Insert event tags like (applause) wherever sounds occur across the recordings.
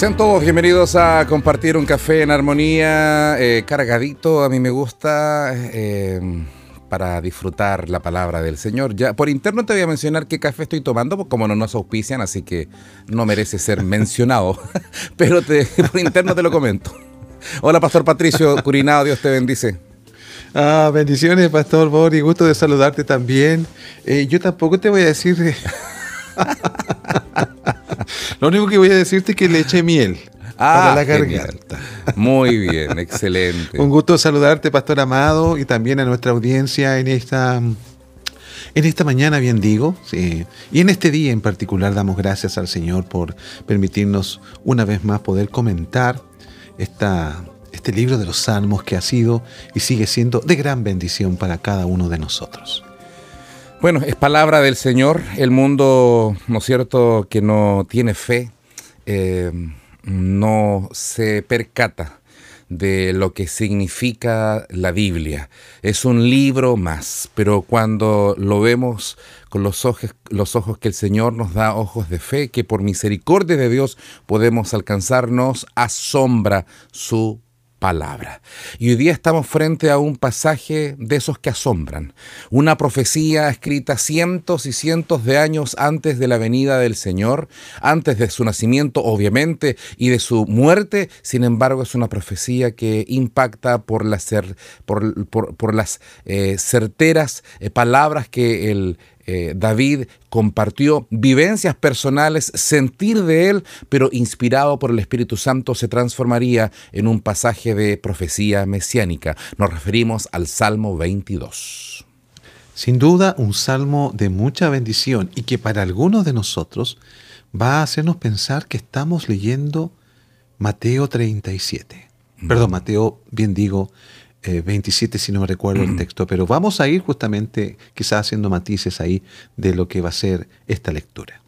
Sean todos bienvenidos a compartir un café en armonía, eh, cargadito, a mí me gusta, eh, para disfrutar la palabra del Señor. Ya por interno te voy a mencionar qué café estoy tomando, como no nos auspician, así que no merece ser (laughs) mencionado, (laughs) pero te, por interno te lo comento. Hola, Pastor Patricio Curinado, Dios te bendice. Ah, bendiciones, Pastor Boris, gusto de saludarte también. Eh, yo tampoco te voy a decir... (laughs) Lo único que voy a decirte es que le eche miel. para Ah, la genial. garganta. Muy bien, excelente. Un gusto saludarte, Pastor Amado, y también a nuestra audiencia en esta, en esta mañana, bien digo. sí. Y en este día en particular damos gracias al Señor por permitirnos una vez más poder comentar esta, este libro de los Salmos que ha sido y sigue siendo de gran bendición para cada uno de nosotros. Bueno, es palabra del Señor. El mundo, ¿no es cierto?, que no tiene fe, eh, no se percata de lo que significa la Biblia. Es un libro más, pero cuando lo vemos con los ojos, los ojos que el Señor nos da, ojos de fe, que por misericordia de Dios podemos alcanzarnos, asombra su palabra. Y hoy día estamos frente a un pasaje de esos que asombran, una profecía escrita cientos y cientos de años antes de la venida del Señor, antes de su nacimiento obviamente y de su muerte, sin embargo es una profecía que impacta por las, eh, certeras eh, palabras que el, eh, David compartió vivencias personales, sentir de él, pero inspirado por el Espíritu Santo se transformaría en un pasaje de profecía mesiánica. Nos referimos al Salmo 22. Sin duda, un salmo de mucha bendición y que para algunos de nosotros va a hacernos pensar que estamos leyendo Mateo 37. Perdón, Mateo, bien digo, eh, 27 si no me recuerdo el (clears throat) texto, pero vamos a ir justamente quizás haciendo matices ahí de lo que va a ser esta lectura.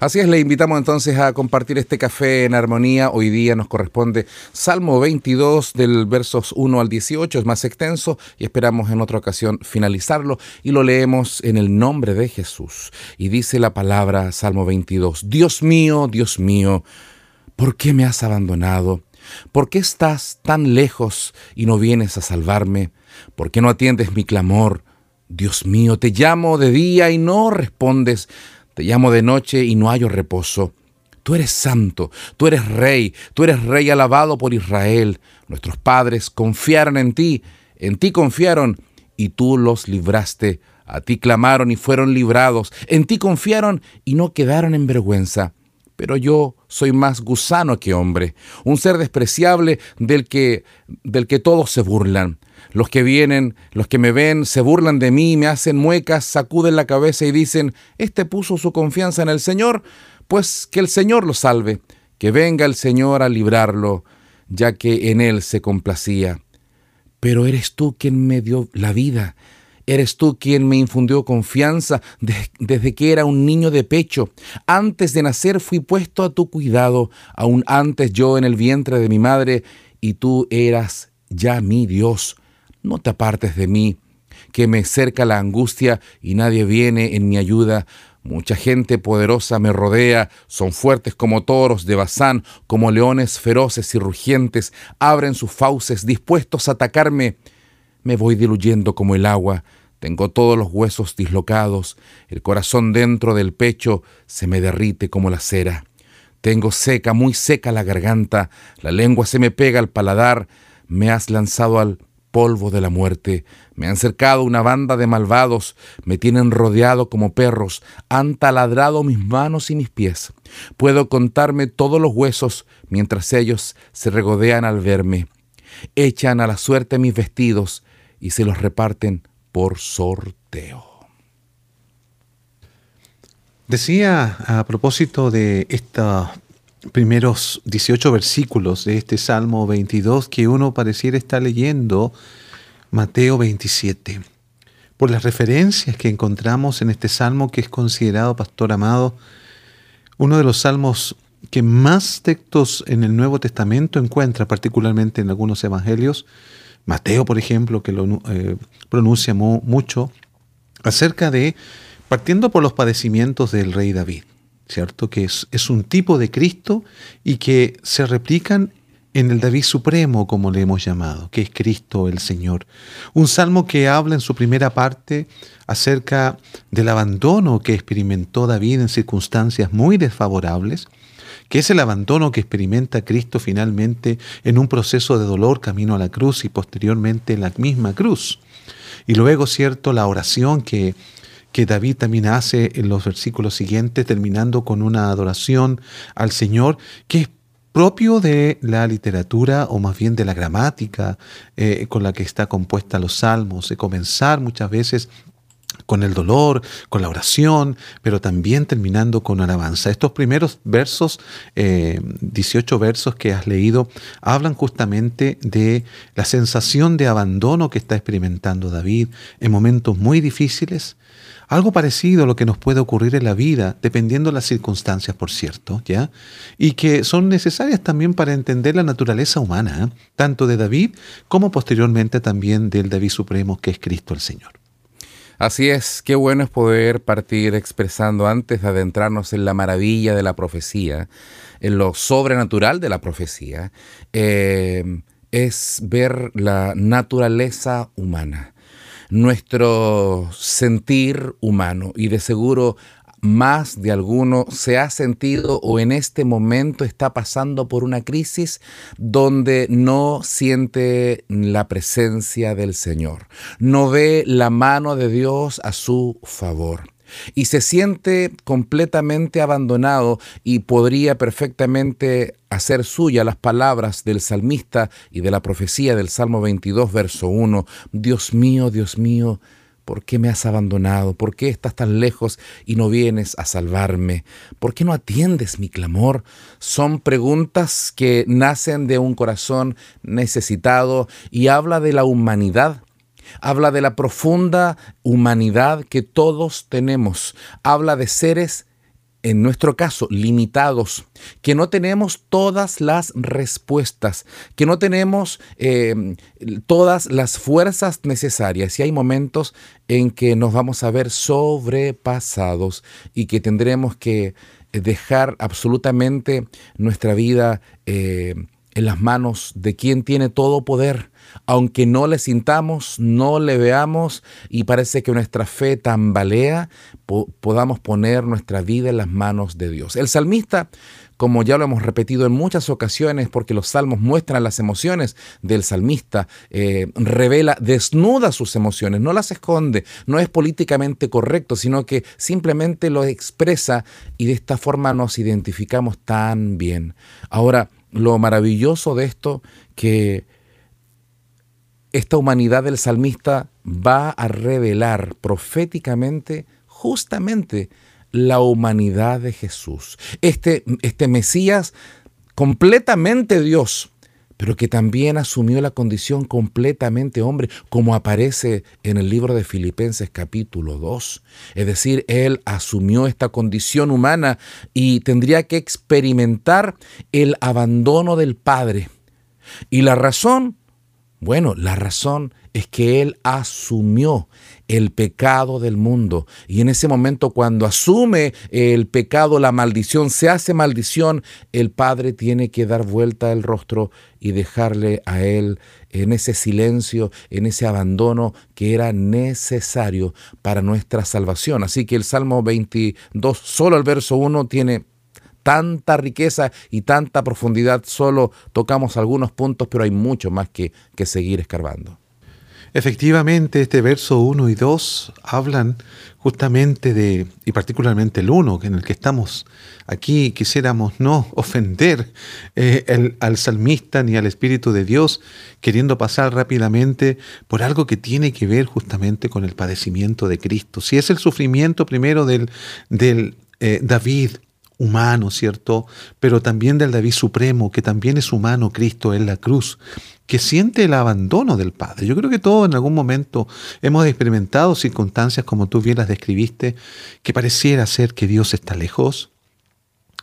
Así es, le invitamos entonces a compartir este café en armonía. Hoy día nos corresponde Salmo 22 del versos 1 al 18, es más extenso y esperamos en otra ocasión finalizarlo y lo leemos en el nombre de Jesús. Y dice la palabra Salmo 22, Dios mío, Dios mío, ¿por qué me has abandonado? ¿Por qué estás tan lejos y no vienes a salvarme? ¿Por qué no atiendes mi clamor? Dios mío, te llamo de día y no respondes. Te llamo de noche y no hallo reposo. Tú eres santo, tú eres rey, tú eres rey alabado por Israel. Nuestros padres confiaron en ti, en ti confiaron y tú los libraste. A ti clamaron y fueron librados. En ti confiaron y no quedaron en vergüenza. Pero yo soy más gusano que hombre, un ser despreciable del que, del que todos se burlan. Los que vienen, los que me ven, se burlan de mí, me hacen muecas, sacuden la cabeza y dicen, Este puso su confianza en el Señor, pues que el Señor lo salve, que venga el Señor a librarlo, ya que en Él se complacía. Pero eres tú quien me dio la vida, Eres tú quien me infundió confianza de- desde que era un niño de pecho. Antes de nacer fui puesto a tu cuidado, aún antes yo en el vientre de mi madre, y tú eras ya mi Dios. No te apartes de mí, que me cerca la angustia y nadie viene en mi ayuda. Mucha gente poderosa me rodea, son fuertes como toros de Bazán, como leones feroces y rugientes, abren sus fauces dispuestos a atacarme. Me voy diluyendo como el agua, tengo todos los huesos dislocados, el corazón dentro del pecho se me derrite como la cera. Tengo seca, muy seca la garganta, la lengua se me pega al paladar, me has lanzado al polvo de la muerte, me han cercado una banda de malvados, me tienen rodeado como perros, han taladrado mis manos y mis pies. Puedo contarme todos los huesos mientras ellos se regodean al verme. Echan a la suerte mis vestidos y se los reparten por sorteo. Decía a propósito de estos primeros 18 versículos de este Salmo 22 que uno pareciera estar leyendo Mateo 27. Por las referencias que encontramos en este salmo que es considerado, pastor amado, uno de los salmos que más textos en el Nuevo Testamento encuentra, particularmente en algunos evangelios, Mateo, por ejemplo, que lo eh, pronuncia mucho, acerca de, partiendo por los padecimientos del rey David, ¿cierto? Que es, es un tipo de Cristo y que se replican en el David Supremo, como le hemos llamado, que es Cristo el Señor. Un salmo que habla en su primera parte acerca del abandono que experimentó David en circunstancias muy desfavorables, que es el abandono que experimenta Cristo finalmente en un proceso de dolor camino a la cruz y posteriormente en la misma cruz. Y luego, cierto, la oración que, que David también hace en los versículos siguientes, terminando con una adoración al Señor, que es propio de la literatura o más bien de la gramática eh, con la que está compuesta los salmos, de comenzar muchas veces con el dolor, con la oración, pero también terminando con alabanza. Estos primeros versos, 18 eh, versos que has leído, hablan justamente de la sensación de abandono que está experimentando David en momentos muy difíciles, algo parecido a lo que nos puede ocurrir en la vida, dependiendo de las circunstancias, por cierto, ¿ya? Y que son necesarias también para entender la naturaleza humana, ¿eh? tanto de David como posteriormente también del David Supremo, que es Cristo el Señor. Así es, qué bueno es poder partir expresando antes de adentrarnos en la maravilla de la profecía, en lo sobrenatural de la profecía, eh, es ver la naturaleza humana nuestro sentir humano y de seguro más de alguno se ha sentido o en este momento está pasando por una crisis donde no siente la presencia del Señor, no ve la mano de Dios a su favor y se siente completamente abandonado y podría perfectamente hacer suya las palabras del salmista y de la profecía del Salmo 22, verso 1, Dios mío, Dios mío, ¿por qué me has abandonado? ¿Por qué estás tan lejos y no vienes a salvarme? ¿Por qué no atiendes mi clamor? Son preguntas que nacen de un corazón necesitado y habla de la humanidad Habla de la profunda humanidad que todos tenemos. Habla de seres, en nuestro caso, limitados, que no tenemos todas las respuestas, que no tenemos em, todas las fuerzas necesarias. Y hay momentos en que nos vamos a ver sobrepasados y que tendremos que dejar absolutamente nuestra vida eh, en las manos de quien tiene todo poder aunque no le sintamos, no le veamos y parece que nuestra fe tambalea, podamos poner nuestra vida en las manos de Dios. El salmista, como ya lo hemos repetido en muchas ocasiones, porque los salmos muestran las emociones del salmista, eh, revela, desnuda sus emociones, no las esconde, no es políticamente correcto, sino que simplemente lo expresa y de esta forma nos identificamos tan bien. Ahora, lo maravilloso de esto que esta humanidad del salmista va a revelar proféticamente justamente la humanidad de Jesús. Este, este Mesías completamente Dios, pero que también asumió la condición completamente hombre, como aparece en el libro de Filipenses capítulo 2. Es decir, Él asumió esta condición humana y tendría que experimentar el abandono del Padre. Y la razón bueno, la razón es que Él asumió el pecado del mundo. Y en ese momento cuando asume el pecado, la maldición, se hace maldición, el Padre tiene que dar vuelta el rostro y dejarle a Él en ese silencio, en ese abandono que era necesario para nuestra salvación. Así que el Salmo 22, solo el verso 1, tiene tanta riqueza y tanta profundidad, solo tocamos algunos puntos, pero hay mucho más que, que seguir escarbando. Efectivamente, este verso 1 y 2 hablan justamente de, y particularmente el 1, en el que estamos aquí, quisiéramos no (laughs) ofender eh, al salmista ni al Espíritu de Dios, queriendo pasar rápidamente por algo que tiene que ver justamente con el padecimiento de Cristo. Si es el sufrimiento primero del, del eh, David, humano, ¿cierto? Pero también del David supremo, que también es humano, Cristo en la cruz, que siente el abandono del Padre. Yo creo que todos en algún momento hemos experimentado circunstancias como tú bien las describiste, que pareciera ser que Dios está lejos,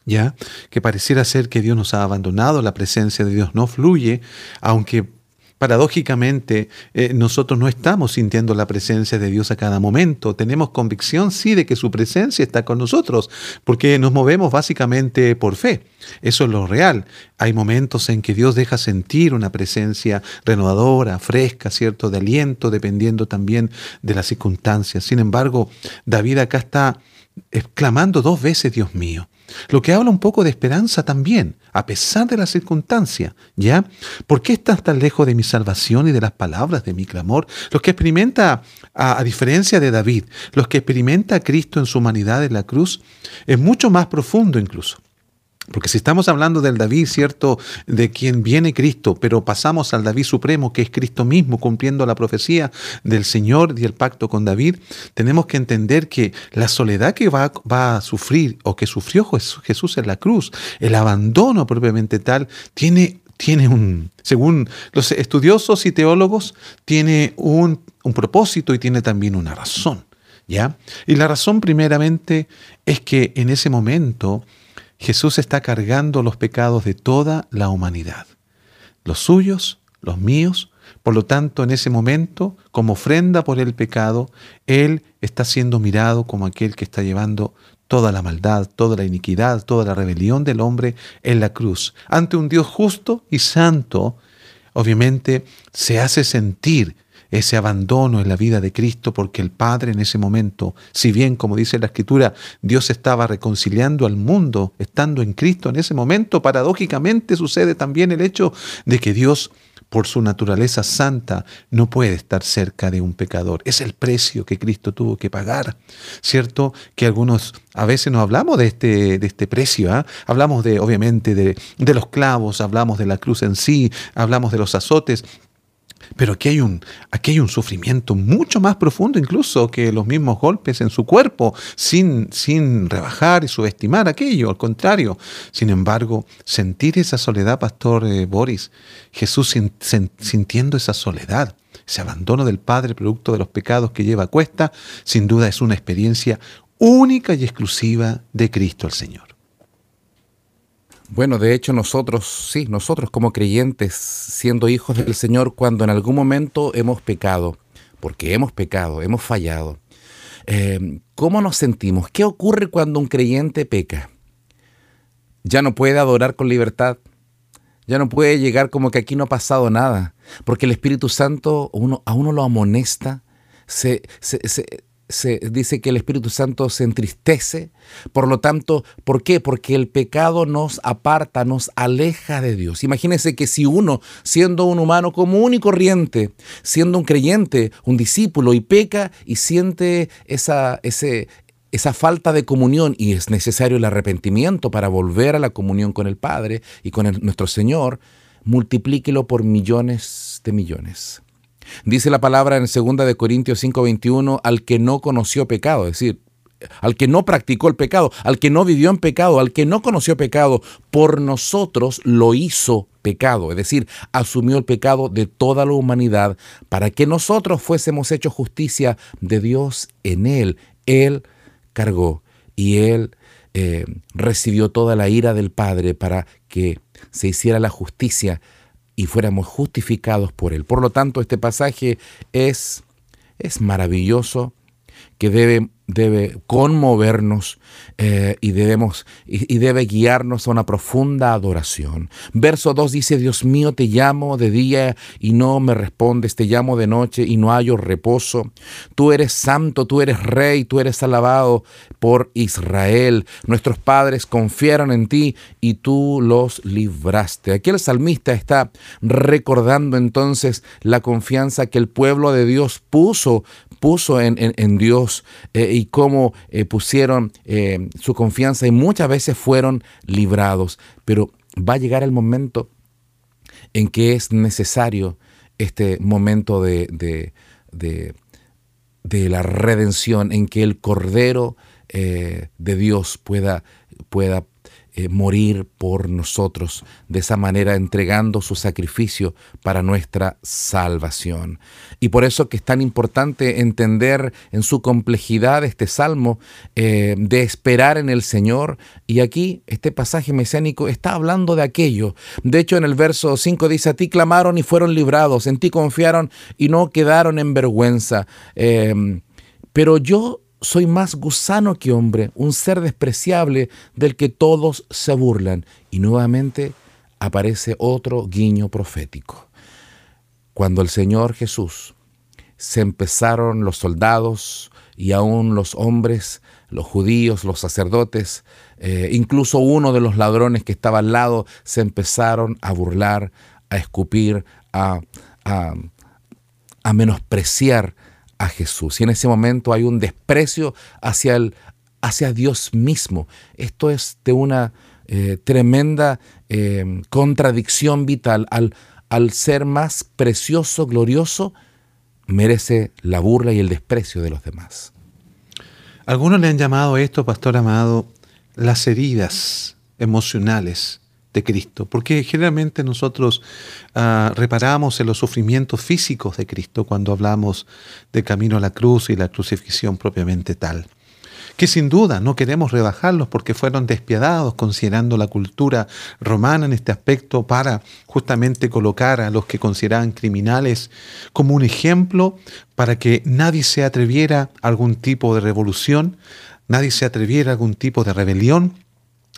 ¿ya? Que pareciera ser que Dios nos ha abandonado, la presencia de Dios no fluye, aunque Paradójicamente, eh, nosotros no estamos sintiendo la presencia de Dios a cada momento. Tenemos convicción, sí, de que su presencia está con nosotros, porque nos movemos básicamente por fe. Eso es lo real. Hay momentos en que Dios deja sentir una presencia renovadora, fresca, ¿cierto? De aliento, dependiendo también de las circunstancias. Sin embargo, David acá está exclamando dos veces, Dios mío. Lo que habla un poco de esperanza también, a pesar de la circunstancia, ¿ya? ¿Por qué estás tan lejos de mi salvación y de las palabras de mi clamor? Los que experimenta, a, a diferencia de David, los que experimenta a Cristo en su humanidad en la cruz, es mucho más profundo incluso. Porque si estamos hablando del David, ¿cierto? De quien viene Cristo, pero pasamos al David supremo, que es Cristo mismo, cumpliendo la profecía del Señor y el pacto con David, tenemos que entender que la soledad que va, va a sufrir o que sufrió Jesús en la cruz, el abandono propiamente tal, tiene, tiene un, según los estudiosos y teólogos, tiene un, un propósito y tiene también una razón. ¿Ya? Y la razón primeramente es que en ese momento Jesús está cargando los pecados de toda la humanidad, los suyos, los míos. Por lo tanto, en ese momento, como ofrenda por el pecado, Él está siendo mirado como aquel que está llevando toda la maldad, toda la iniquidad, toda la rebelión del hombre en la cruz. Ante un Dios justo y santo, obviamente se hace sentir ese abandono en la vida de Cristo, porque el Padre en ese momento, si bien, como dice la Escritura, Dios estaba reconciliando al mundo, estando en Cristo en ese momento, paradójicamente sucede también el hecho de que Dios por su naturaleza santa, no puede estar cerca de un pecador. Es el precio que Cristo tuvo que pagar. ¿Cierto? Que algunos a veces no hablamos de este, de este precio. ¿ah? Hablamos de, obviamente, de, de los clavos, hablamos de la cruz en sí, hablamos de los azotes, pero aquí hay, un, aquí hay un sufrimiento mucho más profundo incluso que los mismos golpes en su cuerpo, sin, sin rebajar y subestimar aquello, al contrario. Sin embargo, sentir esa soledad, Pastor eh, Boris, Jesús sintiendo esa soledad, ese abandono del Padre producto de los pecados que lleva a cuesta, sin duda es una experiencia única y exclusiva de Cristo el Señor. Bueno, de hecho nosotros, sí, nosotros como creyentes, siendo hijos del Señor, cuando en algún momento hemos pecado, porque hemos pecado, hemos fallado, eh, ¿cómo nos sentimos? ¿Qué ocurre cuando un creyente peca? Ya no puede adorar con libertad, ya no puede llegar como que aquí no ha pasado nada, porque el Espíritu Santo a uno lo amonesta, se, se dice que el Espíritu Santo se entristece. Por lo tanto, ¿por qué? Porque el pecado nos aparta, nos aleja de Dios. Imagínense que si uno, siendo un humano común y corriente, siendo un creyente, un discípulo, y peca y siente esa, esa falta de comunión y es necesario el arrepentimiento para volver a la comunión con el Padre y con nuestro Señor, multiplíquelo por millones de millones. Dice la palabra en 2 de Corintios 5:21 al que no conoció pecado, es decir, al que no practicó el pecado, al que no vivió en pecado, al que no conoció pecado, por nosotros lo hizo pecado, es decir, asumió el pecado de toda la humanidad para que nosotros fuésemos hechos justicia de Dios en él. Él cargó y él eh, recibió toda la ira del Padre para que se hiciera la justicia y fuéramos justificados por Él. Por lo tanto, este pasaje es, es maravilloso que debe debe conmovernos eh, y, debemos, y, debe guiarnos a una profunda adoración. Verso 2 dice, Dios mío, te llamo de día y no me respondes, te llamo de noche y no hallo reposo. Tú eres santo, tú eres rey, tú eres alabado por Israel. Nuestros padres confiaron en ti y tú los libraste. Aquí el salmista está recordando entonces la confianza que el pueblo de Dios puso puso en, Dios eh, y cómo eh, pusieron eh, su confianza y muchas veces fueron librados. Pero va a llegar el momento en que es necesario este momento de, de, de, la redención, en que el Cordero de Dios pueda, pueda eh, morir por nosotros, de esa manera entregando su sacrificio para nuestra salvación. Y por eso que es tan importante entender en su complejidad este salmo eh, de esperar en el Señor. Y aquí este pasaje mesiánico está hablando de aquello. De hecho, en el verso 5 dice, a ti clamaron y fueron librados, en ti confiaron y no quedaron en vergüenza. Eh, pero yo soy más gusano que hombre, un ser despreciable del que todos se burlan. Y nuevamente aparece otro guiño profético. Cuando el Señor Jesús se empezaron los soldados y aún los hombres, los judíos, los sacerdotes, eh, incluso uno de los ladrones que estaba al lado, se empezaron a burlar, a escupir, a, menospreciar Jesús. Y en ese momento hay un desprecio hacia, el, hacia Dios mismo. Esto es de una eh, tremenda eh, contradicción vital. Al, al ser más precioso, glorioso, merece la burla y el desprecio de los demás. Algunos le han llamado esto, pastor amado, las heridas emocionales de Cristo, porque generalmente nosotros uh, reparamos en los sufrimientos físicos de Cristo cuando hablamos de camino a la cruz y la crucifixión propiamente tal, que sin duda no queremos rebajarlos porque fueron despiadados considerando la cultura romana en este aspecto para justamente colocar a los que consideraban criminales como un ejemplo para que nadie se atreviera a algún tipo de revolución, nadie se atreviera a algún tipo de rebelión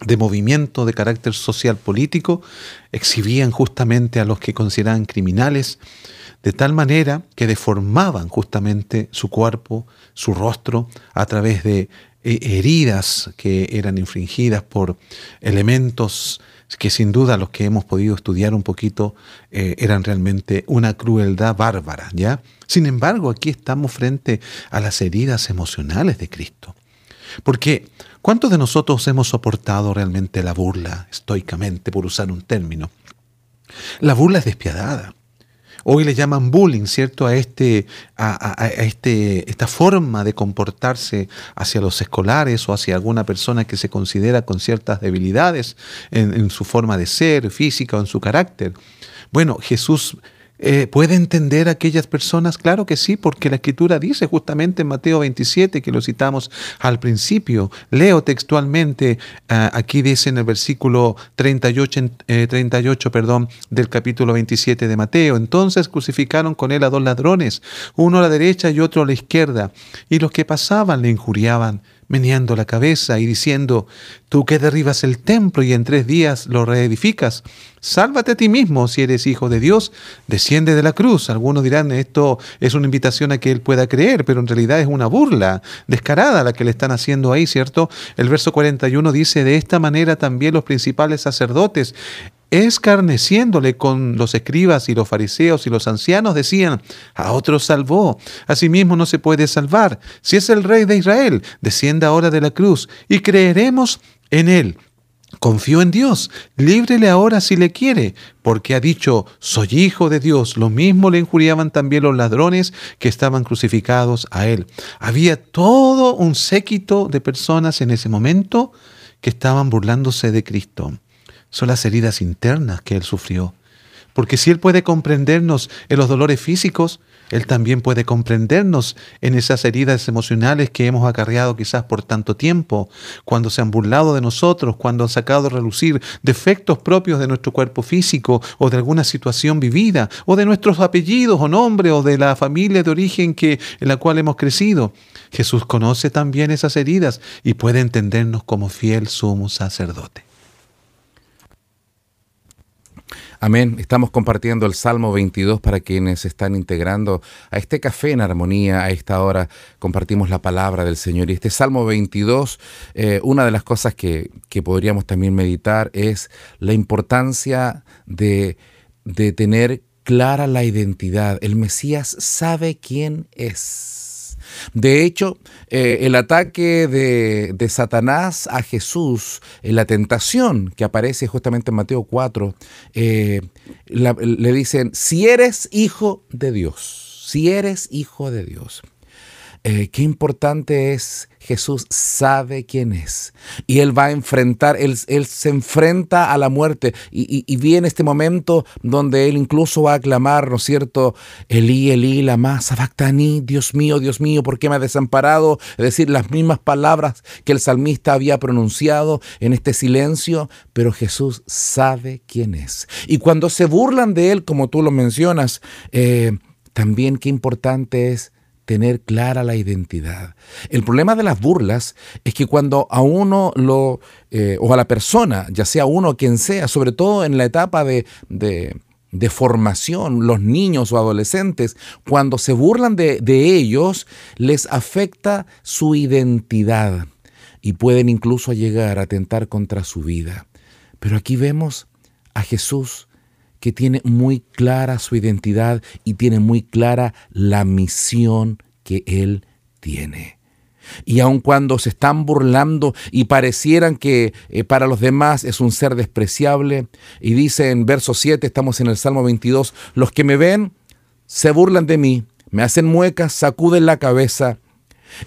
de movimiento de carácter social político, exhibían justamente a los que consideraban criminales, de tal manera que deformaban justamente su cuerpo, su rostro, a través de eh, heridas que eran infringidas por elementos que sin duda los que hemos podido estudiar un poquito eh, eran realmente una crueldad bárbara, ¿ya? Sin embargo, aquí estamos frente a las heridas emocionales de Cristo. Porque ¿cuántos de nosotros hemos soportado realmente la burla estoicamente, por usar un término? La burla es despiadada. Hoy le llaman bullying, ¿cierto? A, este, a, este, esta forma de comportarse hacia los escolares o hacia alguna persona que se considera con ciertas debilidades en su forma de ser, física o en su carácter. Bueno, Jesús eh, ¿Puede entender aquellas personas? Claro que sí, porque la escritura dice justamente en Mateo 27, que lo citamos al principio. Leo textualmente, ah, aquí dice en el versículo 38, 38 eh, perdón, del capítulo 27 de Mateo. Entonces crucificaron con él a dos ladrones, uno a la derecha y otro a la izquierda, y los que pasaban le injuriaban meneando la cabeza y diciendo, tú que derribas el templo y en tres días lo reedificas, sálvate a ti mismo si eres hijo de Dios, desciende de la cruz. Algunos dirán, esto es una invitación a que él pueda creer, pero en realidad es una burla descarada la que le están haciendo ahí, ¿cierto? El verso 41 dice, de esta manera también los principales sacerdotes escarneciéndole con los escribas y los fariseos y los ancianos, decían, a otros salvó, a sí mismo no se puede salvar. Si es el rey de Israel, descienda ahora de la cruz y creeremos en él. Confió en Dios, líbrele ahora si le quiere, porque ha dicho, soy hijo de Dios. Lo mismo le injuriaban también los ladrones que estaban crucificados a él. Había todo un séquito de personas en ese momento que estaban burlándose de Cristo son las heridas internas que Él sufrió. Porque si Él puede comprendernos en los dolores físicos, Él también puede comprendernos en esas heridas emocionales que hemos acarreado quizás por tanto tiempo, cuando se han burlado de nosotros, cuando han sacado a relucir defectos propios de nuestro cuerpo físico o de alguna situación vivida, o de nuestros apellidos o nombres o de la familia de origen que, en la cual hemos crecido. Jesús conoce también esas heridas y puede entendernos como fiel sumo sacerdote. Amén. Estamos compartiendo el Salmo 22 para quienes están integrando a este café en armonía. A esta hora compartimos la palabra del Señor. Y este Salmo 22, eh, una de las cosas que, que, podríamos también meditar es la importancia de, de tener clara la identidad. El Mesías sabe quién es. De hecho, eh, el ataque de, Satanás a Jesús, en la tentación que aparece justamente en Mateo 4, eh, le dicen, si eres hijo de Dios, si eres hijo de Dios. eh, qué importante es Jesús sabe quién es. Y Él va a enfrentar, Él, él se enfrenta a la muerte. Y, y, viene este momento donde Él incluso va a clamar, ¿no es cierto? Elí, Elí, lama sabactani, Dios mío, Dios mío, ¿por qué me ha desamparado? Es decir, las mismas palabras que el salmista había pronunciado en este silencio, pero Jesús sabe quién es. Y cuando se burlan de Él, como tú lo mencionas, eh, también qué importante es tener clara la identidad. El problema de las burlas es que cuando a uno lo, eh, o a la persona, ya sea uno o quien sea, sobre todo en la etapa de, de, formación, los niños o adolescentes, cuando se burlan de, de ellos, les afecta su identidad y pueden incluso llegar a atentar contra su vida. Pero aquí vemos a Jesús que tiene muy clara su identidad y tiene muy clara la misión que Él tiene. Y aun cuando se están burlando y parecieran que eh, para los demás es un ser despreciable, y dice en verso 7, estamos en el Salmo 22, los que me ven se burlan de mí, me hacen muecas, sacuden la cabeza.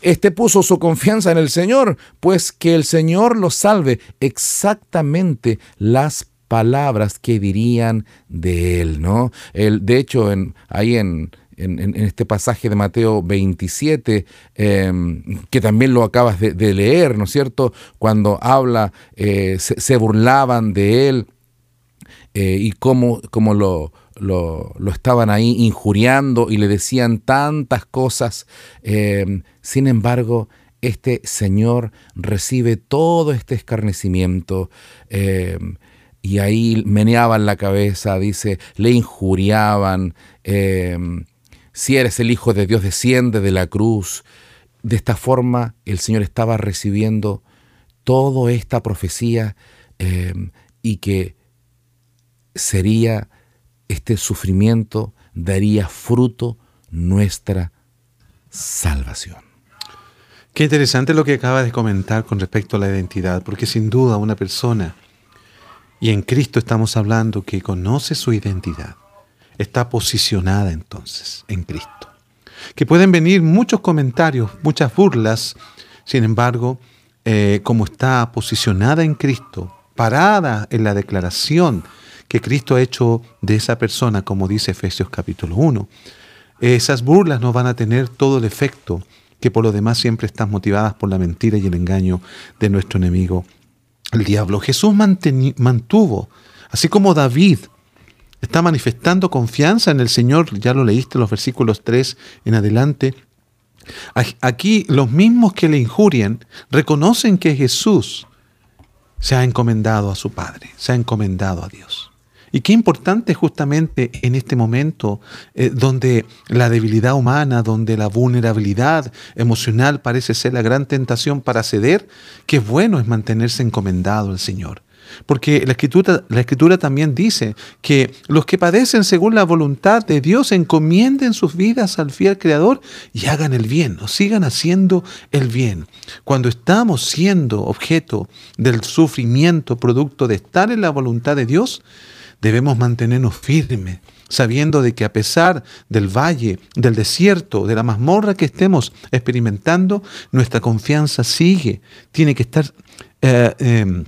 Este puso su confianza en el Señor, pues que el Señor lo salve exactamente las palabras que dirían de él, ¿no? El, de hecho, en, ahí en, en, este pasaje de Mateo 27, em, que también lo acabas de, leer, ¿no es cierto? Cuando habla, eh, se, burlaban de él eh, y cómo, cómo lo, lo, lo, estaban ahí injuriando y le decían tantas cosas. Em, sin embargo, este Señor recibe todo este escarnecimiento. Em, y ahí meneaban la cabeza, dice, le injuriaban. Eh, si eres el Hijo de Dios, desciende de la cruz. De esta forma el Señor estaba recibiendo toda esta profecía eh, y que sería este sufrimiento, daría fruto nuestra salvación. Qué interesante lo que acaba de comentar con respecto a la identidad, porque sin duda una persona y en Cristo estamos hablando que conoce su identidad. Está posicionada entonces en Cristo. Que pueden venir muchos comentarios, muchas burlas, sin embargo, eh, como está posicionada en Cristo, parada en la declaración que Cristo ha hecho de esa persona, como dice Efesios capítulo 1, esas burlas no van a tener todo el efecto que por lo demás siempre están motivadas por la mentira y el engaño de nuestro enemigo el diablo. Jesús mantuvo, así como David está manifestando confianza en el Señor, ya lo leíste los versículos 3 en adelante. Aquí los mismos que le injurian reconocen que Jesús se ha encomendado a su Padre, se ha encomendado a Dios. Y qué importante justamente en este momento eh, donde la debilidad humana, donde la vulnerabilidad emocional parece ser la gran tentación para ceder, qué bueno es mantenerse encomendado al Señor. Porque la escritura, la escritura también dice que los que padecen según la voluntad de Dios encomienden sus vidas al fiel Creador y hagan el bien, o sigan haciendo el bien. Cuando estamos siendo objeto del sufrimiento producto de estar en la voluntad de Dios, debemos mantenernos firmes, sabiendo de que a pesar del valle, del desierto, de la mazmorra que estemos experimentando, nuestra confianza sigue, tiene que estar eh, em,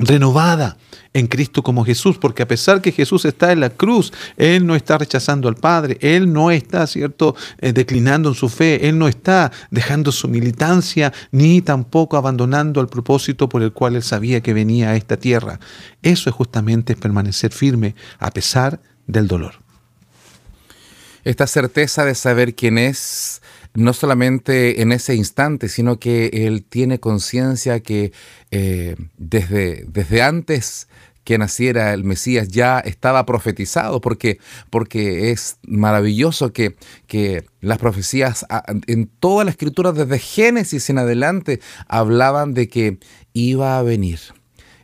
renovada en Cristo como Jesús, porque a pesar que Jesús está en la cruz, Él no está rechazando al Padre, Él no está, ¿cierto?, eh, declinando en su fe, Él no está dejando su militancia, ni tampoco abandonando el propósito por el cual Él sabía que venía a esta tierra. Eso es justamente permanecer firme a pesar del dolor. Esta certeza de saber quién es, no solamente en ese instante, sino que él tiene conciencia que eh, desde, desde antes que naciera el Mesías ya estaba profetizado, porque, porque es maravilloso que, que las profecías en toda la escritura, desde Génesis en adelante, hablaban de que iba a venir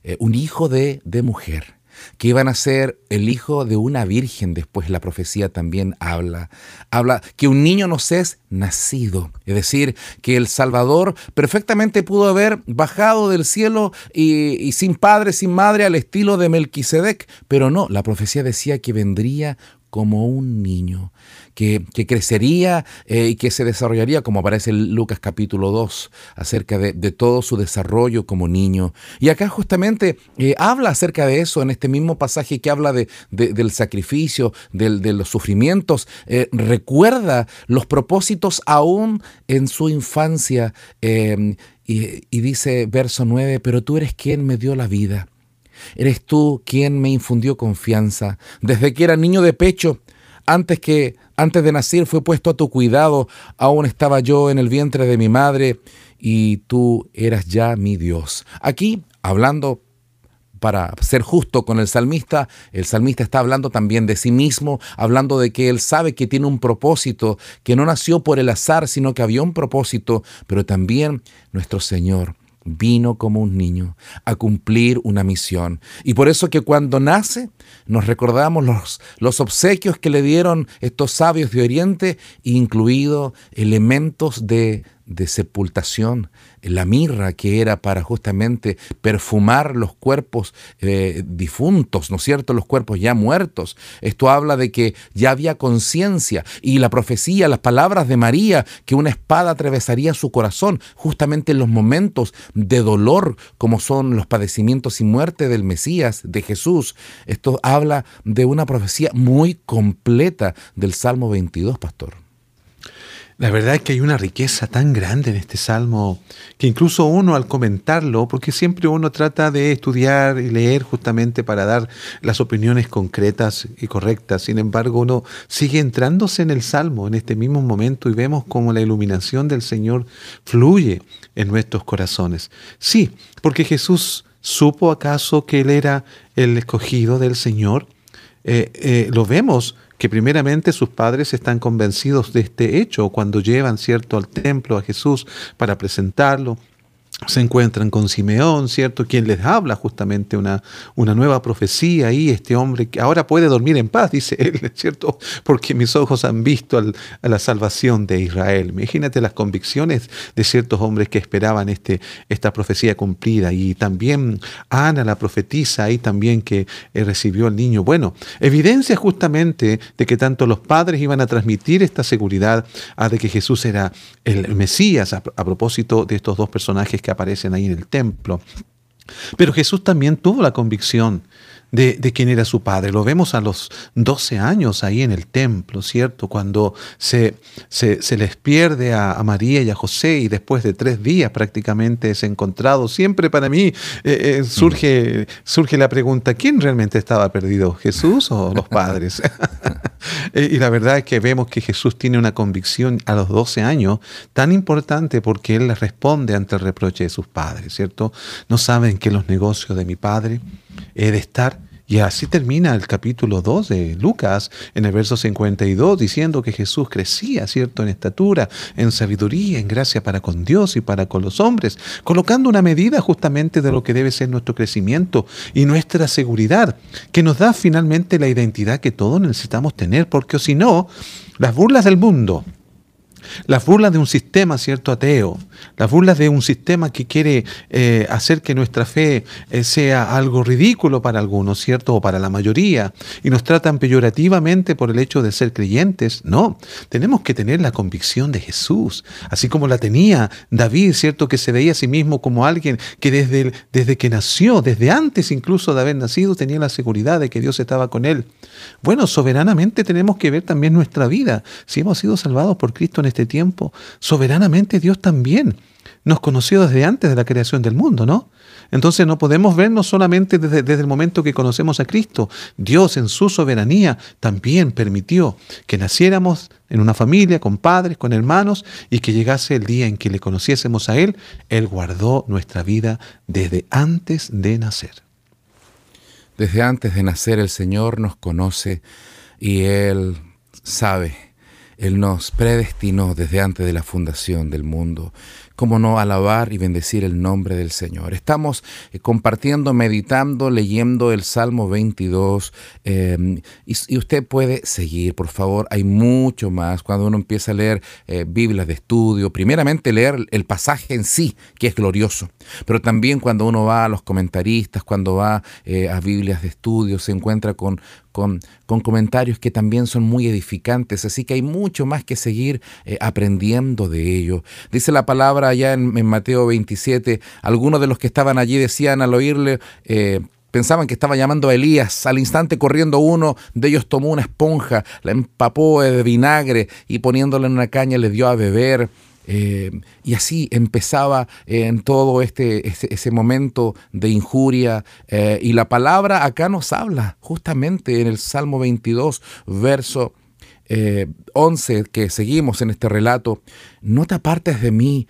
eh, un hijo de, de mujer que iban a ser el hijo de una virgen, después la profecía también habla. Habla que un niño nos es nacido, es decir, que el Salvador perfectamente pudo haber bajado del cielo y, sin padre, sin madre, al estilo de Melquisedec, pero no, la profecía decía que vendría como un niño, que, crecería eh, y que se desarrollaría, como aparece en Lucas capítulo 2, acerca de, todo su desarrollo como niño. Y acá justamente eh, habla acerca de eso en este mismo pasaje que habla de, del sacrificio, de los sufrimientos. Eh, recuerda los propósitos aún en su infancia. y, y dice verso 9, pero tú eres quien me dio la vida Eres tú quien me infundió confianza. Desde que era niño de pecho, antes que antes de nacer fue puesto a tu cuidado, aún estaba yo en el vientre de mi madre y tú eras ya mi Dios. Aquí, hablando para ser justo con el salmista, el salmista está hablando también de sí mismo, hablando de que él sabe que tiene un propósito, que no nació por el azar, sino que había un propósito, pero también nuestro Señor vino como un niño a cumplir una misión. Y por eso que cuando nace nos recordamos los, los obsequios que le dieron estos sabios de Oriente, incluido elementos de de sepultación, la mirra que era para justamente perfumar los cuerpos eh, difuntos, ¿no es cierto? Los cuerpos ya muertos. Esto habla de que ya había conciencia y la profecía, las palabras de María, que una espada atravesaría su corazón justamente en los momentos de dolor, como son los padecimientos y muerte del Mesías, de Jesús. Esto habla de una profecía muy completa del Salmo 22, pastor. La verdad es que hay una riqueza tan grande en este salmo que incluso uno al comentarlo, porque siempre uno trata de estudiar y leer justamente para dar las opiniones concretas y correctas, sin embargo uno sigue entrándose en el salmo en este mismo momento y vemos cómo la iluminación del Señor fluye en nuestros corazones. Sí, porque Jesús supo acaso que Él era el escogido del Señor. Eh, eh, lo vemos que primeramente sus padres están convencidos de este hecho cuando llevan, cierto, al templo a Jesús para presentarlo se encuentran con Simeón, ¿cierto? Quien les habla justamente una, una nueva profecía y este hombre que ahora puede dormir en paz, (laughs) dice él, ¿cierto? Porque mis ojos han visto a la salvación de Israel. Imagínate las convicciones de ciertos hombres que esperaban este, esta profecía cumplida y también Ana, la profetisa, ahí también que eh, recibió al niño. Bueno, evidencia justamente de que tanto los padres iban a transmitir esta seguridad a de que Jesús era el Mesías a, a propósito de estos dos personajes que aparecen ahí en el templo. Pero Jesús también tuvo la convicción de, quién era su padre. Lo vemos a los 12 años ahí en el templo, ¿cierto? Cuando se, se, les pierde a, María y a José y después de tres días prácticamente es encontrado. Siempre para mí eh, eh, surge, surge la pregunta, ¿quién realmente estaba perdido? ¿Jesús o los padres? (laughs) (laughs) Eh, y la verdad es que vemos que Jesús tiene una convicción a los 12 años tan importante porque Él les responde ante el reproche de sus padres, ¿cierto? No saben que los negocios de mi padre he de estar y así termina el capítulo 2 de Lucas en el verso 52 diciendo que Jesús crecía, ¿cierto?, en estatura, en sabiduría, en gracia para con Dios y para con los hombres, colocando una medida justamente de lo que debe ser nuestro crecimiento y nuestra seguridad, que nos da finalmente la identidad que todos necesitamos tener, porque si no, las burlas del mundo, las burlas de un sistema, ¿cierto?, ateo, las burlas de un sistema que quiere eh, hacer que nuestra fe eh, sea algo ridículo para algunos, ¿cierto?, o para la mayoría, y nos tratan peyorativamente por el hecho de ser creyentes. No, tenemos que tener la convicción de Jesús, así como la tenía David, ¿cierto?, que se veía a sí mismo como alguien que desde, desde que nació, desde antes incluso de haber nacido, tenía la seguridad de que Dios estaba con él. Bueno, soberanamente tenemos que ver también nuestra vida. Si hemos sido salvados por Cristo en este tiempo, soberanamente Dios también nos conoció desde antes de la creación del mundo, ¿no? Entonces no podemos vernos solamente desde, desde, el momento que conocemos a Cristo. Dios en su soberanía también permitió que naciéramos en una familia, con padres, con hermanos, y que llegase el día en que le conociésemos a Él. Él guardó nuestra vida desde antes de nacer. Desde antes de nacer el Señor nos conoce y Él sabe él nos predestinó desde antes de la fundación del mundo cómo no alabar y bendecir el nombre del Señor. Estamos eh, compartiendo, meditando, leyendo el Salmo 22 em, y, usted puede seguir, por favor. Hay mucho más cuando uno empieza a leer eh, Biblias de estudio. Primeramente leer el pasaje en sí, que es glorioso, pero también cuando uno va a los comentaristas, cuando va eh, a Biblias de estudio, se encuentra con, con, comentarios que también son muy edificantes, así que hay mucho más que seguir eh, aprendiendo de ello. Dice la palabra allá en, Mateo 27, algunos de los que estaban allí decían al oírle, eh, pensaban que estaba llamando a Elías. Al instante corriendo uno de ellos tomó una esponja, la empapó de vinagre y poniéndola en una caña le dio a beber. Eh, y así empezaba en todo este, ese, momento de injuria. Eh, y la palabra acá nos habla justamente en el Salmo 22, verso 11, eh, que seguimos en este relato. No te apartes de mí,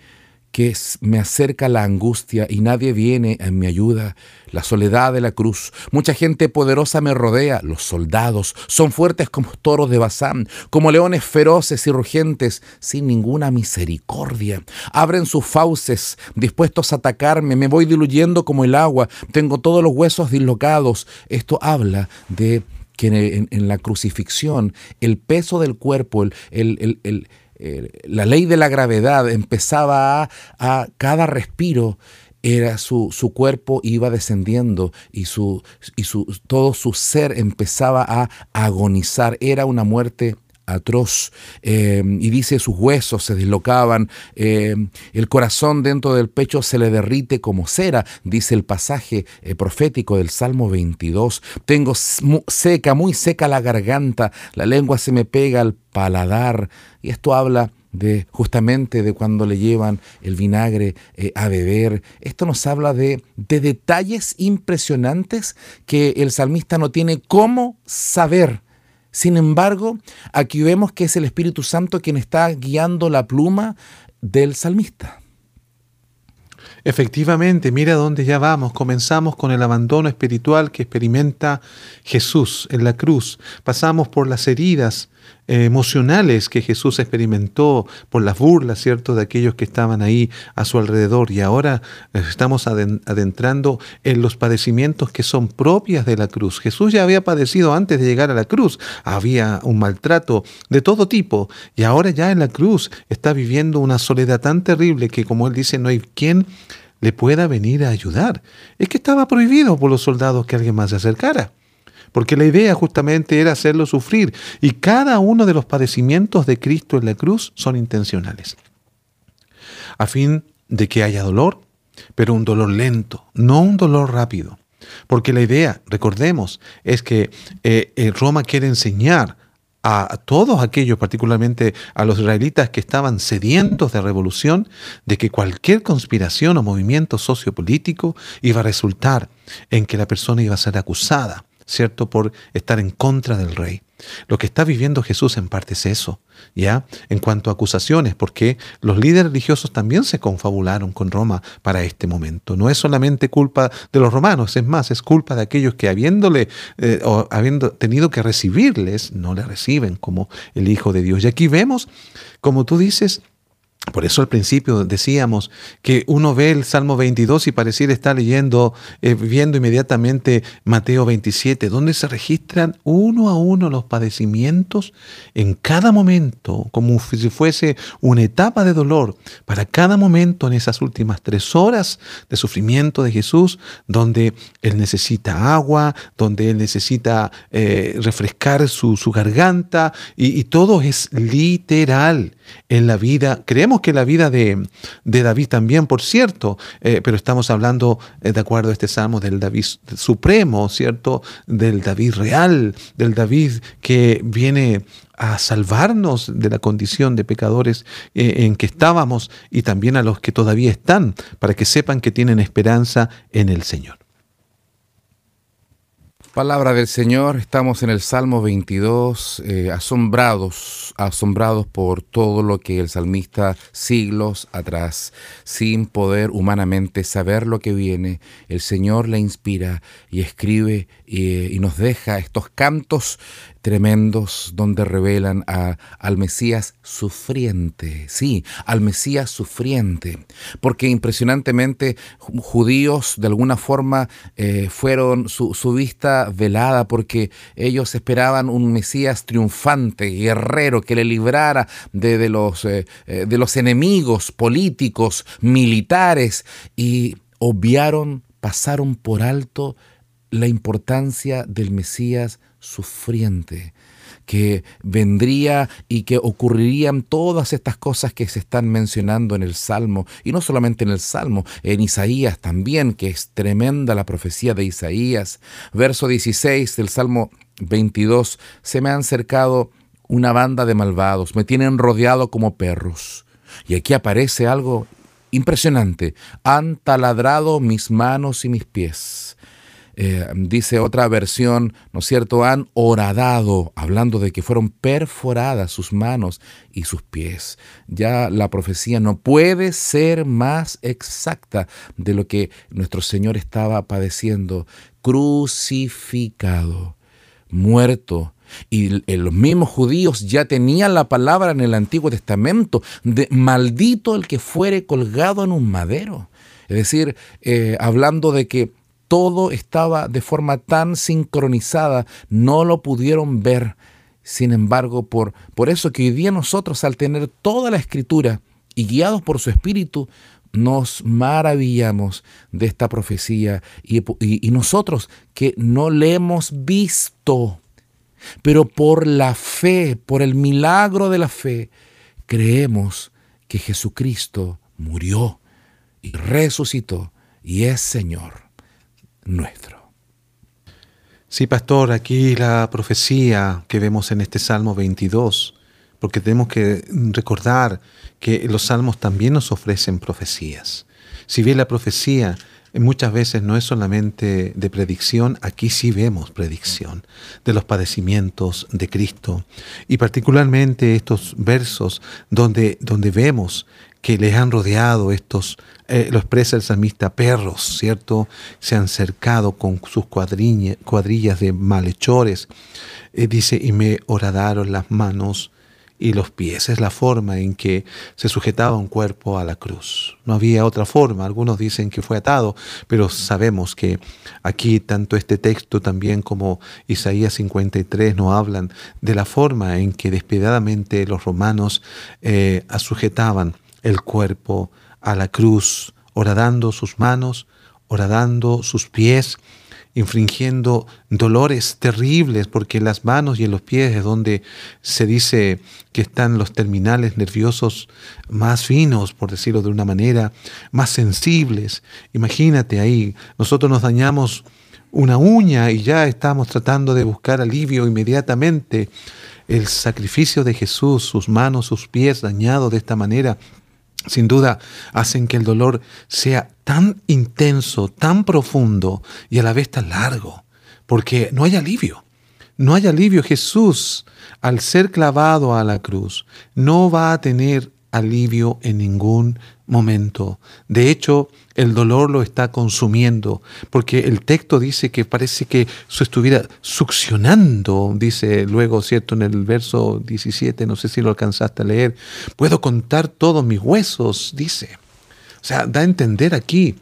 que me acerca la angustia y nadie viene en mi ayuda, la soledad de la cruz. Mucha gente poderosa me rodea, los soldados son fuertes como toros de Bazán, como leones feroces y rugientes, sin ninguna misericordia. Abren sus fauces, dispuestos a atacarme, me voy diluyendo como el agua, tengo todos los huesos dislocados. Esto habla de que en, la crucifixión el peso del cuerpo, el, el, el eh, la ley de la gravedad empezaba a, cada respiro era su, su, cuerpo iba descendiendo y, su, y su, todo su ser empezaba a agonizar. Era una muerte atroz. Eh, y dice, sus huesos se dislocaban, eh, el corazón dentro del pecho se le derrite como cera, dice el pasaje profético del Salmo 22. Tengo seca, muy seca la garganta, la lengua se me pega al paladar. Esto habla de justamente de cuando le llevan el vinagre a beber. Esto nos habla de, de detalles impresionantes que el salmista no tiene cómo saber sin embargo, aquí vemos que es el Espíritu Santo quien está guiando la pluma del salmista. Efectivamente, mira dónde ya vamos. Comenzamos con el abandono espiritual que experimenta Jesús en la cruz. Pasamos por las heridas emocionales que Jesús experimentó por las burlas, ¿cierto?, de aquellos que estaban ahí a su alrededor. Y ahora estamos adentrando en los padecimientos que son propias de la cruz. Jesús ya había padecido antes de llegar a la cruz. Había un maltrato de todo tipo. Y ahora ya en la cruz está viviendo una soledad tan terrible que, como él dice, no hay quien le pueda venir a ayudar. Es que estaba prohibido por los soldados que alguien más se acercara porque la idea justamente era hacerlo sufrir. Y cada uno de los padecimientos de Cristo en la cruz son intencionales. A fin de que haya dolor, pero un dolor lento, no un dolor rápido. Porque la idea, recordemos, es que eh, eh, Roma quiere enseñar a todos aquellos, particularmente a los israelitas que estaban sedientos de revolución, de que cualquier conspiración o movimiento sociopolítico iba a resultar en que la persona iba a ser acusada ¿cierto? Por estar en contra del rey. Lo que está viviendo Jesús en parte es eso, ¿ya? En cuanto a acusaciones, porque los líderes religiosos también se confabularon con Roma para este momento. No es solamente culpa de los romanos, es más, es culpa de aquellos que habiéndole eh, o habiendo tenido que recibirles, no le reciben como el Hijo de Dios. Y aquí vemos, como tú dices, por eso al principio decíamos que uno ve el Salmo 22 y pareciera estar leyendo, eh, viendo inmediatamente Mateo 27, donde se registran uno a uno los padecimientos en cada momento, como si fuese una etapa de dolor para cada momento en esas últimas tres horas de sufrimiento de Jesús, donde Él necesita agua, donde Él necesita eh, refrescar su, garganta, y todo es literal en la vida. Creemos que la vida de, David también, por cierto, eh, pero estamos hablando, eh, de acuerdo a este salmo, del David supremo, ¿cierto? Del David real, del David que viene a salvarnos de la condición de pecadores eh, en que estábamos y también a los que todavía están, para que sepan que tienen esperanza en el Señor. Palabra del Señor, estamos en el Salmo 22, eh, asombrados, asombrados por todo lo que el salmista siglos atrás, sin poder humanamente saber lo que viene, el Señor le inspira y escribe y nos deja estos cantos tremendos donde revelan a, al Mesías sufriente, sí, al Mesías sufriente, porque impresionantemente judíos de alguna forma eh, fueron su, vista velada porque ellos esperaban un Mesías triunfante, guerrero, que le librara de, los, eh, eh, de los enemigos políticos, militares, y obviaron, pasaron por alto la importancia del Mesías sufriente, que vendría y que ocurrirían todas estas cosas que se están mencionando en el Salmo, y no solamente en el Salmo, en Isaías también, que es tremenda la profecía de Isaías. Verso 16 del Salmo 22, se me han cercado una banda de malvados, me tienen rodeado como perros. Y aquí aparece algo impresionante, han taladrado mis manos y mis pies eh, dice otra versión, ¿no es cierto? Han horadado, hablando de que fueron perforadas sus manos y sus pies. Ya la profecía no puede ser más exacta de lo que nuestro Señor estaba padeciendo, crucificado, muerto. Y los mismos judíos ya tenían la palabra en el Antiguo Testamento de maldito el que fuere colgado en un madero. Es decir, eh, hablando de que todo estaba de forma tan sincronizada, no lo pudieron ver. Sin embargo, por, por eso que hoy día nosotros al tener toda la escritura y guiados por su espíritu, nos maravillamos de esta profecía y, y, nosotros que no le hemos visto, pero por la fe, por el milagro de la fe, creemos que Jesucristo murió y resucitó y es Señor nuestro. Sí, pastor, aquí la profecía que vemos en este Salmo 22, porque tenemos que recordar que los salmos también nos ofrecen profecías. Si bien la profecía muchas veces no es solamente de predicción, aquí sí vemos predicción de los padecimientos de Cristo. Y particularmente estos versos donde, donde vemos que les han rodeado estos, eh, lo expresa el salmista, perros, ¿cierto? Se han cercado con sus cuadrillas de malhechores. Eh, dice, y me horadaron las manos y los pies. Es la forma en que se sujetaba un cuerpo a la cruz. No había otra forma. Algunos dicen que fue atado, pero sabemos que aquí tanto este texto también como Isaías 53 nos hablan de la forma en que despiadadamente los romanos eh, sujetaban el cuerpo a la cruz, horadando sus manos, horadando sus pies, infringiendo dolores terribles, porque en las manos y en los pies es donde se dice que están los terminales nerviosos más finos, por decirlo de una manera, más sensibles. Imagínate ahí, nosotros nos dañamos una uña y ya estamos tratando de buscar alivio inmediatamente. El sacrificio de Jesús, sus manos, sus pies dañados de esta manera, sin duda hacen que el dolor sea tan intenso, tan profundo y a la vez tan largo, porque no hay alivio. No hay alivio. Jesús, al ser clavado a la cruz, no va a tener alivio en ningún momento. De hecho, el dolor lo está consumiendo, porque el texto dice que parece que se estuviera succionando, dice luego, ¿cierto? En el verso 17, no sé si lo alcanzaste a leer, puedo contar todos mis huesos, dice. O sea, da a entender aquí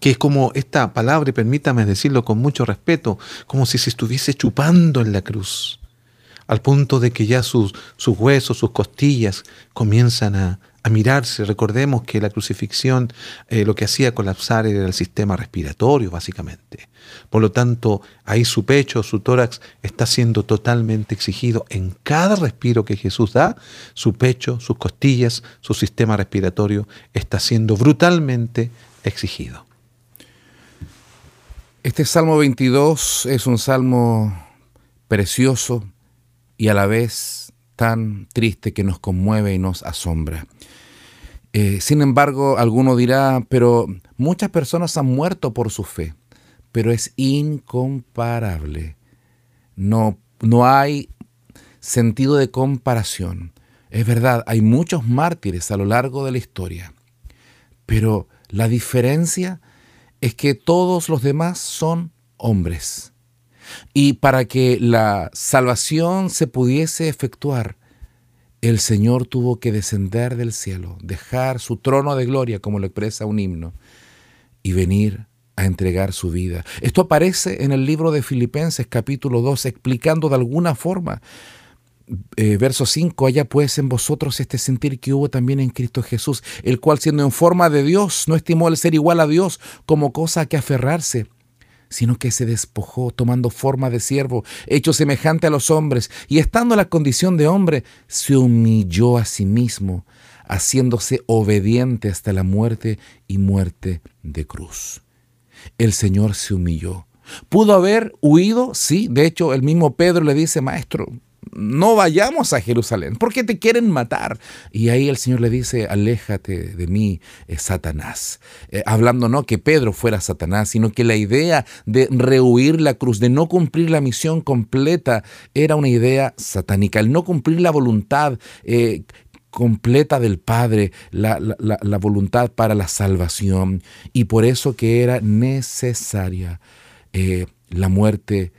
que es como esta palabra, y permítame decirlo con mucho respeto, como si se estuviese chupando en la cruz, al punto de que ya sus, sus huesos, sus costillas comienzan a, a mirarse. Recordemos que la crucifixión eh, lo que hacía colapsar era el sistema respiratorio, básicamente. Por lo tanto, ahí su pecho, su tórax está siendo totalmente exigido. En cada respiro que Jesús da, su pecho, sus costillas, su sistema respiratorio está siendo brutalmente exigido. Este Salmo 22 es un salmo precioso y a la vez tan triste que nos conmueve y nos asombra. Eh, sin embargo, alguno dirá, pero muchas personas han muerto por su fe, pero es incomparable. No, no hay sentido de comparación. Es verdad, hay muchos mártires a lo largo de la historia, pero la diferencia es que todos los demás son hombres. Y para que la salvación se pudiese efectuar, el Señor tuvo que descender del cielo, dejar su trono de gloria, como lo expresa un himno, y venir a entregar su vida. Esto aparece en el libro de Filipenses capítulo 2, explicando de alguna forma, eh, verso 5, allá pues en vosotros este sentir que hubo también en Cristo Jesús, el cual siendo en forma de Dios, no estimó el ser igual a Dios como cosa a que aferrarse, sino que se despojó tomando forma de siervo, hecho semejante a los hombres, y estando en la condición de hombre, se humilló a sí mismo, haciéndose obediente hasta la muerte y muerte de cruz. El Señor se humilló. ¿Pudo haber huido? Sí, de hecho el mismo Pedro le dice, Maestro, no vayamos a Jerusalén, porque te quieren matar. Y ahí el Señor le dice, aléjate de mí, eh, Satanás. Eh, hablando no que Pedro fuera Satanás, sino que la idea de rehuir la cruz, de no cumplir la misión completa, era una idea satánica. El no cumplir la voluntad eh, completa del Padre, la, voluntad para la salvación. Y por eso que era necesaria la muerte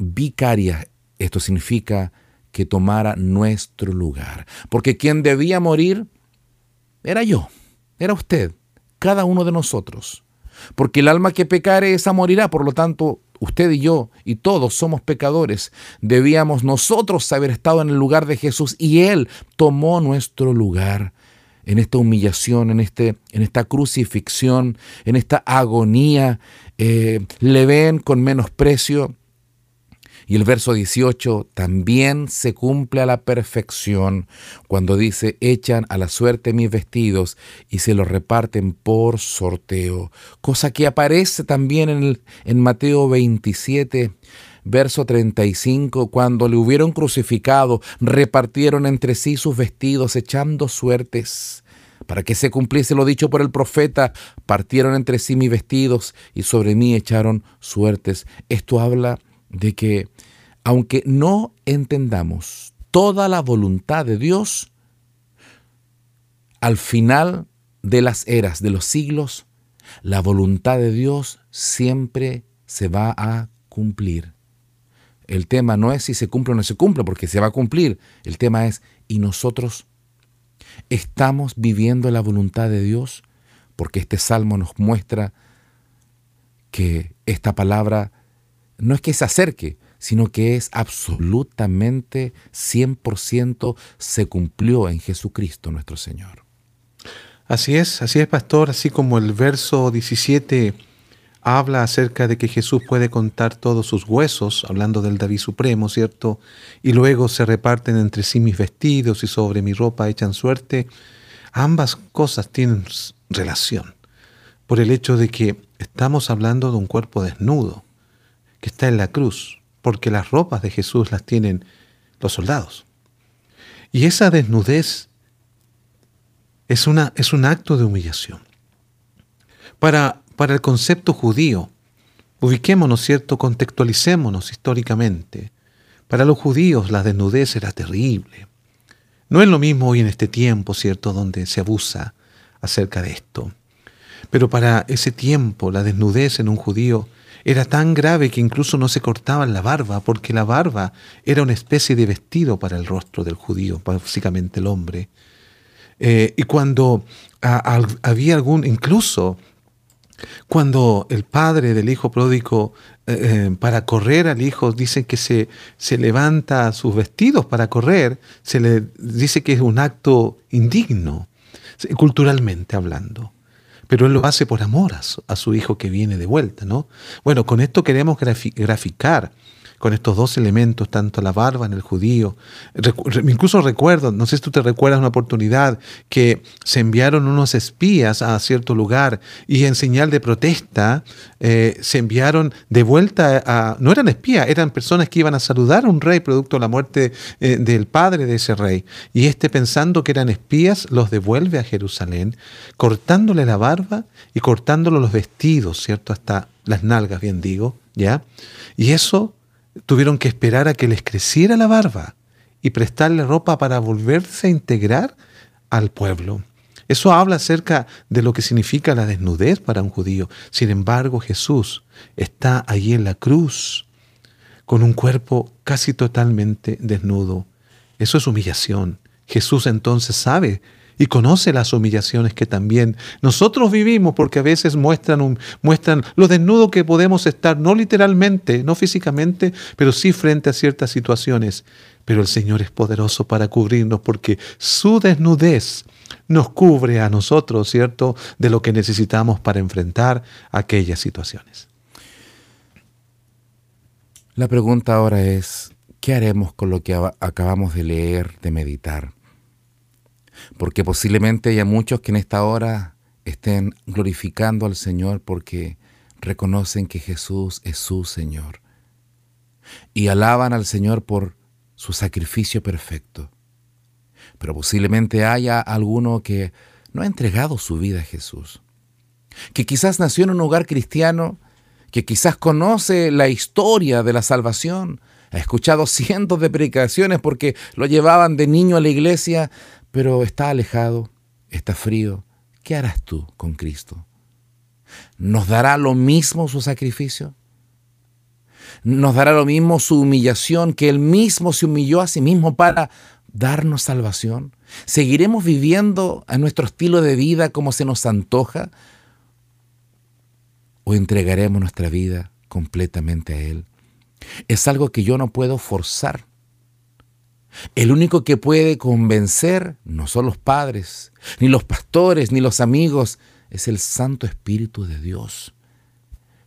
vicaria esto significa que tomara nuestro lugar. Porque quien debía morir era yo, era usted, cada uno de nosotros. Porque el alma que pecare, esa morirá. Por lo tanto, usted y yo y todos somos pecadores. Debíamos nosotros haber estado en el lugar de Jesús y Él tomó nuestro lugar en esta humillación, en, este, en esta crucifixión, en esta agonía. Eh, le ven con menosprecio, y el verso 18 también se cumple a la perfección cuando dice, echan a la suerte mis vestidos y se los reparten por sorteo, cosa que aparece también en, en Mateo 27 verso 35, cuando le hubieron crucificado, repartieron entre sí sus vestidos, echando suertes. Para que se cumpliese lo dicho por el profeta, partieron entre sí mis vestidos y sobre mí echaron suertes. Esto habla de que aunque no entendamos toda la voluntad de Dios, al final de las eras, de los siglos, la voluntad de Dios siempre se va a cumplir. El tema no es si se cumple o no se cumple, porque se va a cumplir. El tema es, ¿y nosotros estamos viviendo la voluntad de Dios? Porque este salmo nos muestra que esta palabra no es que se acerque, sino que es absolutamente 100% se cumplió en Jesucristo nuestro Señor. Así es, así es, pastor, así como el verso 17 habla acerca de que Jesús puede contar todos sus huesos, hablando del David Supremo, ¿cierto? Y luego se reparten entre sí mis vestidos y sobre mi ropa echan suerte. Ambas cosas tienen relación por el hecho de que estamos hablando de un cuerpo desnudo que está en la cruz, porque las ropas de Jesús las tienen los soldados. Y esa desnudez es, una, es un acto de humillación. Para, para el concepto judío, ubiquémonos, ¿cierto? Contextualicémonos históricamente. Para los judíos la desnudez era terrible. No es lo mismo hoy en este tiempo, ¿cierto?, donde se abusa acerca de esto. Pero para ese tiempo la desnudez en un judío era tan grave que incluso no se cortaban la barba, porque la barba era una especie de vestido para el rostro del judío, básicamente el hombre. Eh, y cuando había algún, incluso cuando el padre del hijo pródigo, eh, eh, para correr al hijo, dice que se, se levanta sus vestidos para correr, se le dice que es un acto indigno, culturalmente hablando pero él lo hace por amor a su, hijo que viene de vuelta, ¿no? Bueno, con esto queremos graficar con estos dos elementos, tanto la barba en el judío. incluso recuerdo, no sé si tú te recuerdas una oportunidad que se enviaron unos espías a cierto lugar y en señal de protesta eh, se enviaron de vuelta a... No eran espías, eran personas que iban a saludar a un rey producto de la muerte eh, del padre de ese rey. Y este pensando que eran espías los devuelve a Jerusalén, cortándole la barba y cortándole los vestidos, ¿cierto? Hasta las nalgas, bien digo, ¿ya? Y eso tuvieron que esperar a que les creciera la barba y prestarle ropa para volverse a integrar al pueblo. Eso habla acerca de lo que significa la desnudez para un judío. Sin embargo, Jesús está allí en la cruz con un cuerpo casi totalmente desnudo. Eso es humillación. Jesús entonces sabe y conoce las humillaciones que también nosotros vivimos, porque a veces muestran, un, muestran lo desnudo que podemos estar, no literalmente, no físicamente, pero sí frente a ciertas situaciones. Pero el Señor es poderoso para cubrirnos porque su desnudez nos cubre a nosotros, ¿cierto?, de lo que necesitamos para enfrentar aquellas situaciones. La pregunta ahora es, ¿qué haremos con lo que acabamos de leer, de meditar? Porque posiblemente haya muchos que en esta hora estén glorificando al Señor porque reconocen que Jesús es su Señor y alaban al Señor por su sacrificio perfecto. Pero posiblemente haya alguno que no ha entregado su vida a Jesús, que quizás nació en un hogar cristiano, que quizás conoce la historia de la salvación, ha escuchado cientos de predicaciones porque lo llevaban de niño a la iglesia, pero está alejado, está frío. ¿Qué harás tú con Cristo? ¿Nos dará lo mismo su sacrificio? ¿Nos dará lo mismo su humillación, que Él mismo se humilló a sí mismo para darnos salvación? ¿Seguiremos viviendo a nuestro estilo de vida como se nos antoja? ¿O entregaremos nuestra vida completamente a Él? Es algo que yo no puedo forzar. El único que puede convencer no son los padres, ni los pastores, ni los amigos, es el Santo Espíritu de Dios.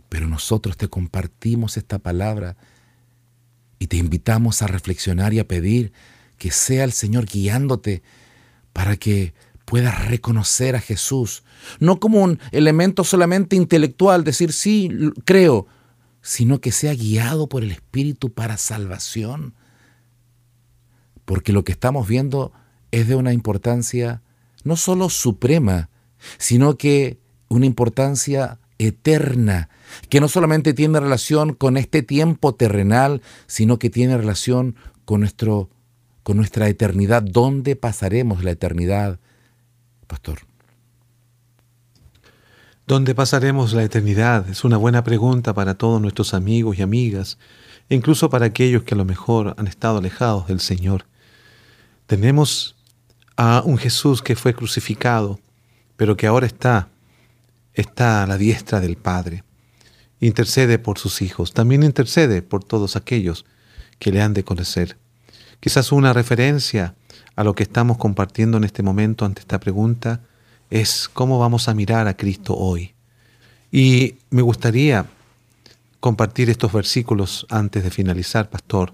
Pero nosotros te compartimos esta palabra y te invitamos a reflexionar y a pedir que sea el Señor guiándote para que puedas reconocer a Jesús, no como un elemento solamente intelectual, decir sí, creo, sino que sea guiado por el Espíritu para salvación porque lo que estamos viendo es de una importancia no solo suprema, sino que una importancia eterna, que no solamente tiene relación con este tiempo terrenal, sino que tiene relación con, nuestro, con nuestra eternidad. ¿Dónde pasaremos la eternidad, pastor? ¿Dónde pasaremos la eternidad? Es una buena pregunta para todos nuestros amigos y amigas, incluso para aquellos que a lo mejor han estado alejados del Señor. Tenemos a un Jesús que fue crucificado, pero que ahora está, está a la diestra del Padre. Intercede por sus hijos, también intercede por todos aquellos que le han de conocer. Quizás una referencia a lo que estamos compartiendo en este momento ante esta pregunta es cómo vamos a mirar a Cristo hoy. Y me gustaría compartir estos versículos antes de finalizar, pastor,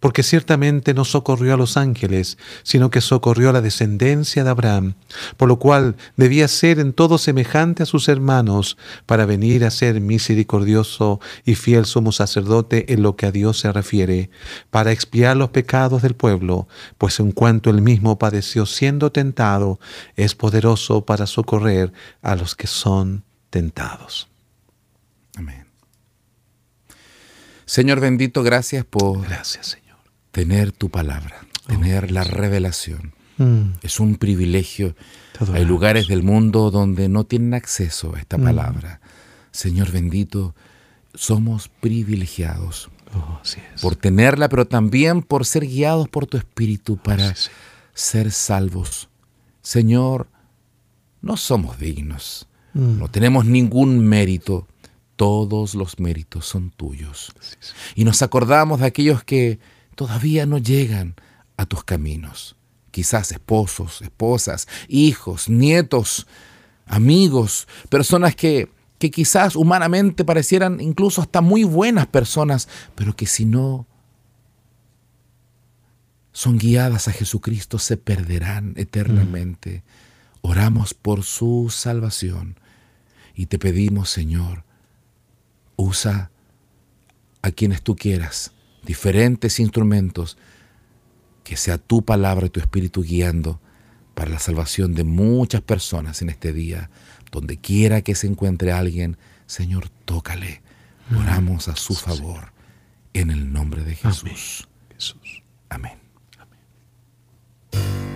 porque ciertamente no socorrió a los ángeles, sino que socorrió a la descendencia de Abraham, por lo cual debía ser en todo semejante a sus hermanos, para venir a ser misericordioso y fiel sumo sacerdote en lo que a Dios se refiere, para expiar los pecados del pueblo, pues en cuanto él mismo padeció siendo tentado, es poderoso para socorrer a los que son tentados. Amén. Señor bendito, gracias por gracias, Señor. tener tu palabra, oh, tener la revelación. Mm. Es un privilegio. Hay lugares del mundo donde no tienen acceso a esta mm. palabra. Señor bendito, somos privilegiados oh, por tenerla, pero también por ser guiados por tu Espíritu para ser salvos. Señor, no somos dignos, mm. no tenemos ningún mérito, todos los méritos son tuyos. Y nos acordamos de aquellos que todavía no llegan a tus caminos. Quizás esposos, esposas, hijos, nietos, amigos, personas que, que quizás humanamente parecieran incluso hasta muy buenas personas, pero que si no son guiadas a Jesucristo se perderán eternamente. Mm. Oramos por su salvación y te pedimos, Señor, usa a quienes tú quieras, diferentes instrumentos, que sea tu palabra y tu espíritu guiando para la salvación de muchas personas en este día, donde quiera que se encuentre alguien, Señor, tócale. Mm. Oramos a su favor en el nombre de Jesús. Amén. Amén.